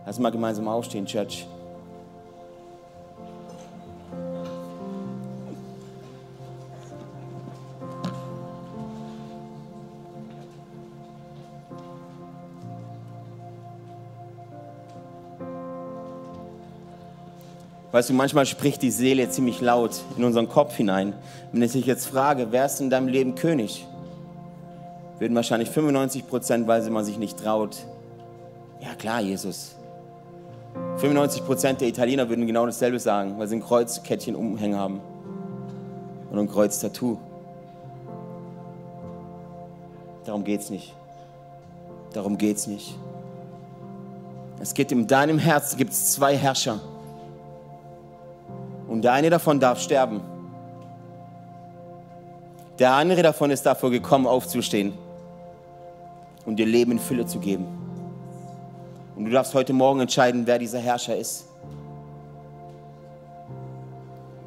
Lass mal gemeinsam aufstehen, Church. Weißt du, manchmal spricht die Seele ziemlich laut in unseren Kopf hinein. Wenn ich dich jetzt frage, wer ist in deinem Leben König? Würden wahrscheinlich 95 Prozent, weil man sich nicht traut. Ja klar, Jesus. 95 Prozent der Italiener würden genau dasselbe sagen, weil sie ein Kreuzkettchen umhängen haben. Und ein Kreuz-Tattoo. Darum geht es nicht. Darum geht es nicht. Es geht in deinem Herzen gibt es zwei Herrscher. Und der eine davon darf sterben. Der andere davon ist dafür gekommen, aufzustehen und dir Leben in Fülle zu geben. Und du darfst heute Morgen entscheiden, wer dieser Herrscher ist.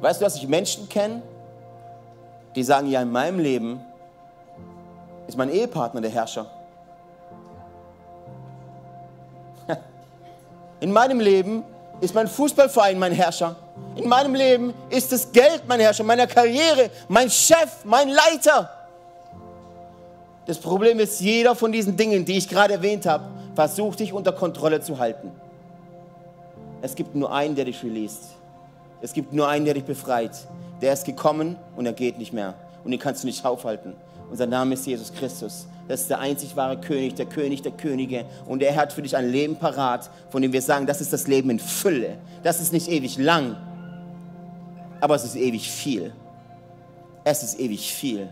Weißt du, dass ich Menschen kenne, die sagen, ja, in meinem Leben ist mein Ehepartner der Herrscher. *laughs* In meinem Leben ist mein Fußballverein mein Herrscher. In meinem Leben ist das Geld mein Herrscher, meine Karriere, mein Chef, mein Leiter. Das Problem ist, jeder von diesen Dingen, die ich gerade erwähnt habe, versucht dich unter Kontrolle zu halten. Es gibt nur einen, der dich released. Es gibt nur einen, der dich befreit. Der ist gekommen und er geht nicht mehr. Und den kannst du nicht aufhalten. Unser Name ist Jesus Christus. Das ist der einzig wahre König, der König der Könige. Und er hat für dich ein Leben parat, von dem wir sagen, das ist das Leben in Fülle. Das ist nicht ewig lang, aber es ist ewig viel. Es ist ewig viel.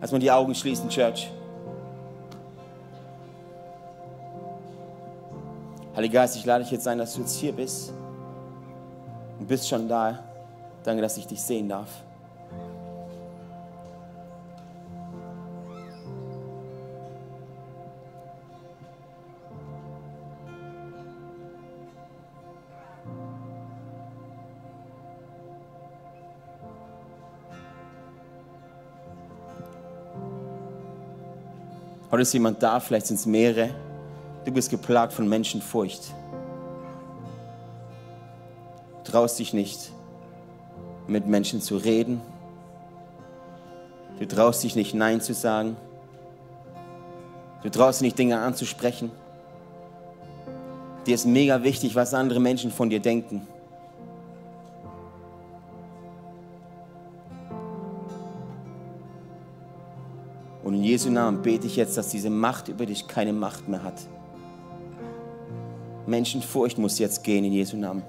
Als man die Augen schließen, Church. Heiliger Geist, ich lade dich jetzt ein, dass du jetzt hier bist und bist schon da. Danke, dass ich dich sehen darf. Heute ist jemand da, vielleicht sind es mehrere. Du bist geplagt von Menschenfurcht. Du traust dich nicht, mit Menschen zu reden. Du traust dich nicht, Nein zu sagen. Du traust dich nicht, Dinge anzusprechen. Dir ist mega wichtig, was andere Menschen von dir denken. Jesu Namen bete ich jetzt, dass diese Macht über dich keine Macht mehr hat. Menschenfurcht muss jetzt gehen in Jesu Namen.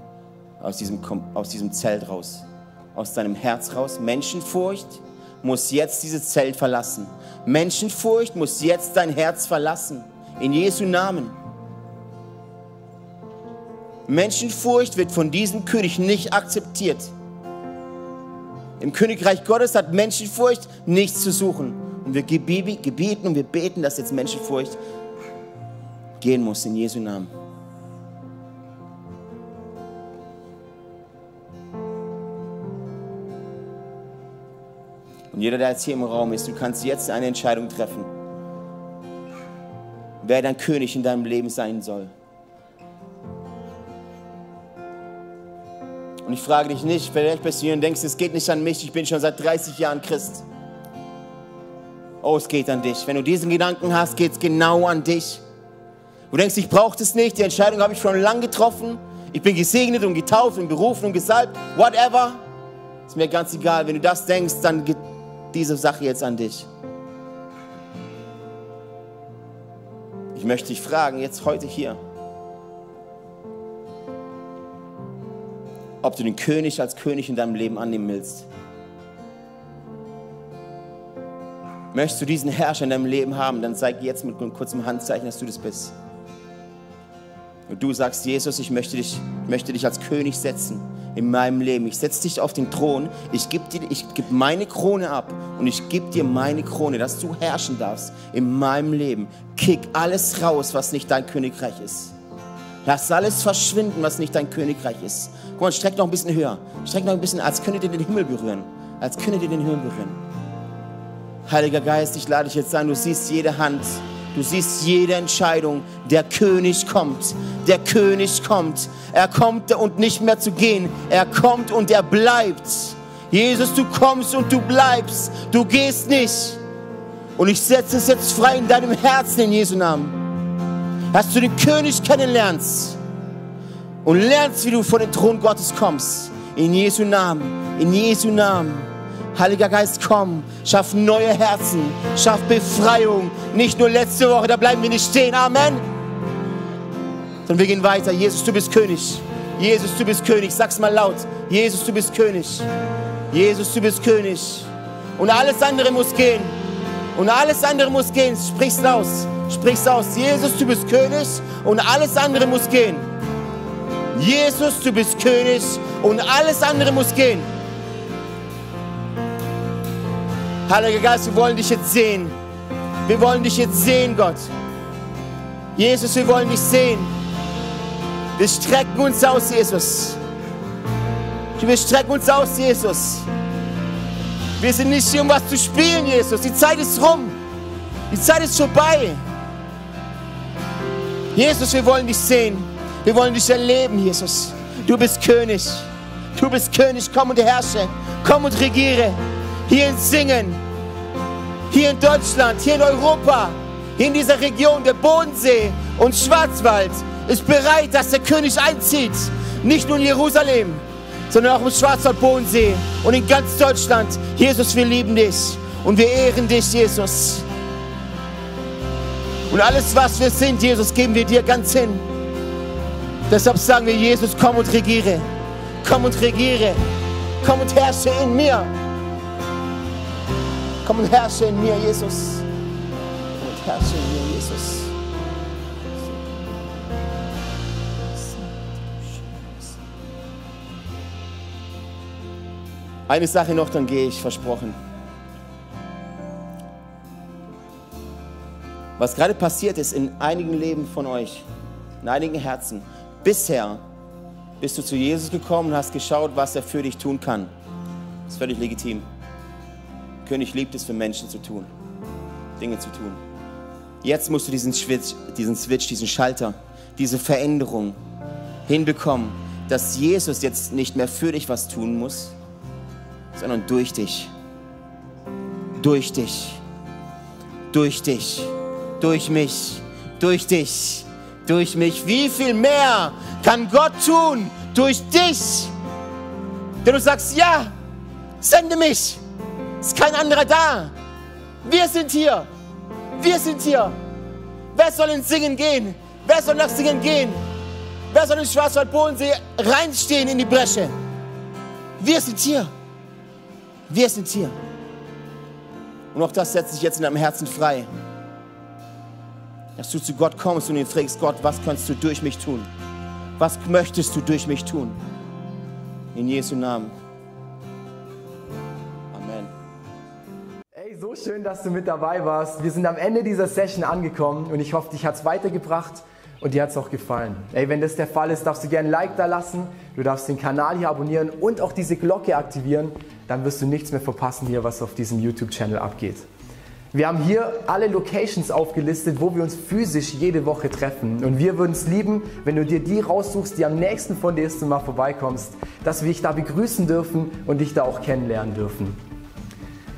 Aus diesem, aus diesem Zelt raus. Aus deinem Herz raus. Menschenfurcht muss jetzt dieses Zelt verlassen. Menschenfurcht muss jetzt dein Herz verlassen. In Jesu Namen. Menschenfurcht wird von diesem König nicht akzeptiert. Im Königreich Gottes hat Menschenfurcht nichts zu suchen. Und wir gebieten und wir beten, dass jetzt Menschenfurcht gehen muss in Jesu Namen. Und jeder, der jetzt hier im Raum ist, du kannst jetzt eine Entscheidung treffen, wer dein König in deinem Leben sein soll. Und ich frage dich nicht, vielleicht bist du hier und denkst, es geht nicht an mich, ich bin schon seit 30 Jahren Christ. Oh, es geht an dich. Wenn du diesen Gedanken hast, geht es genau an dich. Du denkst, ich brauche das nicht, die Entscheidung habe ich schon lange getroffen. Ich bin gesegnet und getauft und berufen und gesalbt, whatever. Ist mir ganz egal. Wenn du das denkst, dann geht diese Sache jetzt an dich. Ich möchte dich fragen, jetzt heute hier, ob du den König als König in deinem Leben annehmen willst. Möchtest du diesen Herrscher in deinem Leben haben, dann zeig jetzt mit einem kurzen Handzeichen, dass du das bist. Und du sagst, Jesus, ich möchte dich, möchte dich als König setzen in meinem Leben. Ich setze dich auf den Thron. Ich gebe geb meine Krone ab und ich gebe dir meine Krone, dass du herrschen darfst in meinem Leben. Kick alles raus, was nicht dein Königreich ist. Lass alles verschwinden, was nicht dein Königreich ist. Guck mal, streck noch ein bisschen höher. Streck noch ein bisschen, als könntet ihr den Himmel berühren. Als könntet ihr den Himmel berühren. Heiliger Geist, ich lade dich jetzt ein, du siehst jede Hand, du siehst jede Entscheidung. Der König kommt, der König kommt. Er kommt und nicht mehr zu gehen, er kommt und er bleibt. Jesus, du kommst und du bleibst, du gehst nicht. Und ich setze es jetzt frei in deinem Herzen in Jesu Namen. Dass du den König kennenlernst. und lernst, wie du vor den Thron Gottes kommst. In Jesu Namen, in Jesu Namen. Heiliger Geist, komm, schaff neue Herzen, schaff Befreiung. Nicht nur letzte Woche, da bleiben wir nicht stehen. Amen. Sondern wir gehen weiter. Jesus, du bist König. Jesus, du bist König. Sag's mal laut. Jesus, du bist König. Jesus, du bist König. Und alles andere muss gehen. Und alles andere muss gehen. Sprich's aus. Sprich's aus. Jesus, du bist König. Und alles andere muss gehen. Jesus, du bist König. Und alles andere muss gehen. Heiliger Geist, wir wollen dich jetzt sehen. Wir wollen dich jetzt sehen, Gott. Jesus, wir wollen dich sehen. Wir strecken uns aus, Jesus. Wir strecken uns aus, Jesus. Wir sind nicht hier, um was zu spielen, Jesus. Die Zeit ist rum. Die Zeit ist vorbei. Jesus, wir wollen dich sehen. Wir wollen dich erleben, Jesus. Du bist König. Du bist König. Komm und herrsche. Komm und regiere. Hier in Singen. Hier in Deutschland. Hier in Europa. Hier in dieser Region, der Bodensee und Schwarzwald ist bereit, dass der König einzieht. Nicht nur in Jerusalem, sondern auch im Schwarzwald, Bodensee und in ganz Deutschland. Jesus, wir lieben dich und wir ehren dich, Jesus. Und alles, was wir sind, Jesus, geben wir dir ganz hin. Deshalb sagen wir, Jesus, komm und regiere. Komm und regiere. Komm und herrsche in mir. Komm und herrsche in mir, Jesus. Komm und herrsche in mir, Jesus. Eine Sache noch, dann gehe ich, versprochen. Was gerade passiert ist in einigen Leben von euch, in einigen Herzen, bisher bist du zu Jesus gekommen und hast geschaut, was er für dich tun kann. Das ist völlig legitim. König liebt es für Menschen zu tun, Dinge zu tun. Jetzt musst du diesen Switch, diesen Switch, diesen Schalter, diese Veränderung hinbekommen, dass Jesus jetzt nicht mehr für dich was tun muss, sondern durch dich. Durch dich. Durch dich. Durch mich. Durch dich. Durch mich. Wie viel mehr kann Gott tun durch dich? Denn du sagst, ja, sende mich. Ist kein anderer da. Wir sind hier. Wir sind hier. Wer soll ins Singen gehen? Wer soll nach Singen gehen? Wer soll in Schwarzwald-Bodensee reinstehen in die Bresche? Wir sind hier. Wir sind hier. Und auch das setzt sich jetzt in deinem Herzen frei. Dass du zu Gott kommst und ihn fragst, Gott, was kannst du durch mich tun? Was möchtest du durch mich tun? In Jesu Namen. Schön, dass du mit dabei warst. Wir sind am Ende dieser Session angekommen und ich hoffe, dich hat es weitergebracht und dir hat es auch gefallen. Ey, wenn das der Fall ist, darfst du gerne ein Like da lassen, du darfst den Kanal hier abonnieren und auch diese Glocke aktivieren, dann wirst du nichts mehr verpassen hier, was auf diesem YouTube-Channel abgeht. Wir haben hier alle Locations aufgelistet, wo wir uns physisch jede Woche treffen. Und wir würden es lieben, wenn du dir die raussuchst, die am nächsten von dir ist und mal vorbeikommst, dass wir dich da begrüßen dürfen und dich da auch kennenlernen dürfen.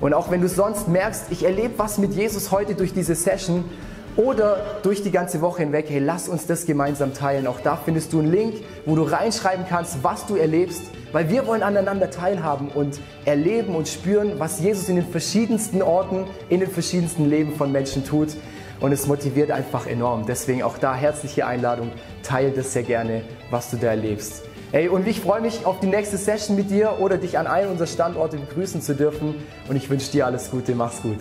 Und auch wenn du sonst merkst, ich erlebe was mit Jesus heute durch diese Session, oder durch die ganze Woche hinweg, hey, lass uns das gemeinsam teilen. Auch da findest du einen Link, wo du reinschreiben kannst, was du erlebst, weil wir wollen aneinander teilhaben und erleben und spüren, was Jesus in den verschiedensten Orten, in den verschiedensten Leben von Menschen tut. Und es motiviert einfach enorm. Deswegen auch da herzliche Einladung, teile das sehr gerne, was du da erlebst. Hey, und ich freue mich auf die nächste Session mit dir oder dich an einem unserer Standorte begrüßen zu dürfen. Und ich wünsche dir alles Gute. Mach's gut.